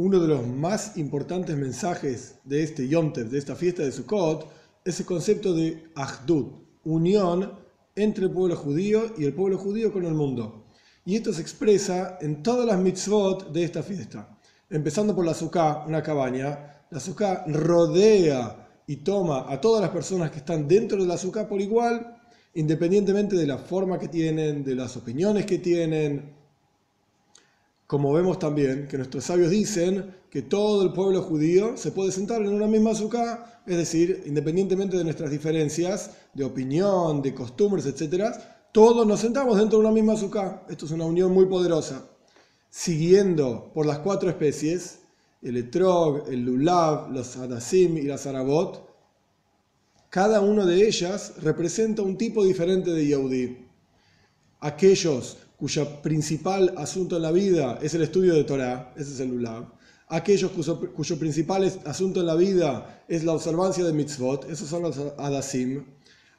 uno de los más importantes mensajes de este Yom Tov, de esta fiesta de Sukkot, es el concepto de Ahdut, unión entre el pueblo judío y el pueblo judío con el mundo. Y esto se expresa en todas las mitzvot de esta fiesta. Empezando por la Sukkah, una cabaña, la Sukkah rodea y toma a todas las personas que están dentro de la Sukkah por igual, independientemente de la forma que tienen, de las opiniones que tienen, como vemos también que nuestros sabios dicen que todo el pueblo judío se puede sentar en una misma azúcar, es decir, independientemente de nuestras diferencias de opinión, de costumbres, etc., todos nos sentamos dentro de una misma azúcar. Esto es una unión muy poderosa. Siguiendo por las cuatro especies, el etrog, el lulav, los adasim y las arabot, cada una de ellas representa un tipo diferente de Yehudi. Aquellos cuyo principal asunto en la vida es el estudio de Torah, ese es el Lulav. Aquellos cuyo, principal asunto en la vida es la observancia de mitzvot, esos son los Adasim.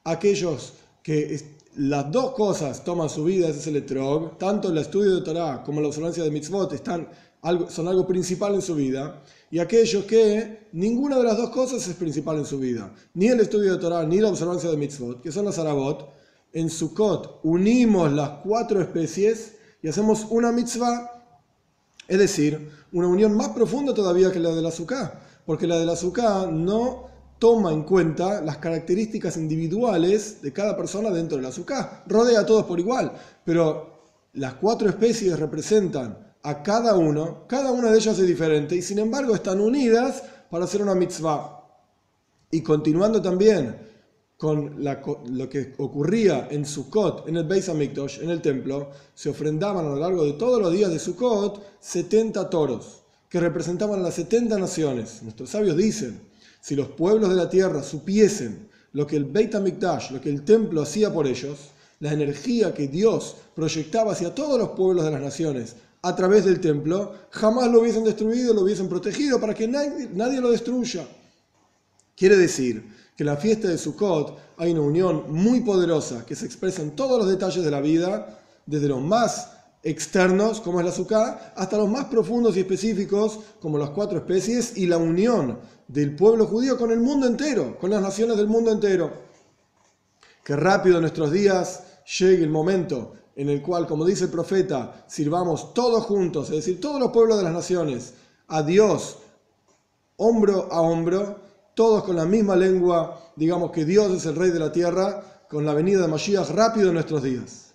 Aquellos que las dos cosas toman su vida, ese es el Etrog, tanto el estudio de Torah como la observancia de mitzvot están son algo principal en su vida. Y aquellos que ninguna de las dos cosas es principal en su vida, ni el estudio de Torah ni la observancia de mitzvot, que son los Arabot, en Sukkot unimos las cuatro especies y hacemos una mitzvah, es decir, una unión más profunda todavía que la de la Sukkah, porque la de la Sukkah no toma en cuenta las características individuales de cada persona dentro de la Sukkah, rodea a todos por igual, pero las cuatro especies representan a cada uno, cada una de ellas es diferente y sin embargo están unidas para hacer una mitzvah. Y continuando también con lo que ocurría en Sukkot, en el Beis Hamikdash, en el templo, se ofrendaban a lo largo de todos los días de Sukkot 70 toros, que representaban a las 70 naciones. Nuestros sabios dicen, si los pueblos de la tierra supiesen lo que el Beit HaMikdash, lo que el templo hacía por ellos, la energía que Dios proyectaba hacia todos los pueblos de las naciones a través del templo, jamás lo hubiesen destruido, lo hubiesen protegido para que nadie, nadie lo destruya. Quiere decir que la fiesta de Sukkot hay una unión muy poderosa que se expresa en todos los detalles de la vida, desde los más externos, como es la Sukkah, hasta los más profundos y específicos, como las cuatro especies, y la unión del pueblo judío con el mundo entero, con las naciones del mundo entero. Que rápido en nuestros días llegue el momento en el cual, como dice el profeta, sirvamos todos juntos, es decir, todos los pueblos de las naciones, a Dios, hombro a hombro, todos con la misma lengua, digamos que Dios es el rey de la tierra, con la venida de Mashiach rápido en nuestros días.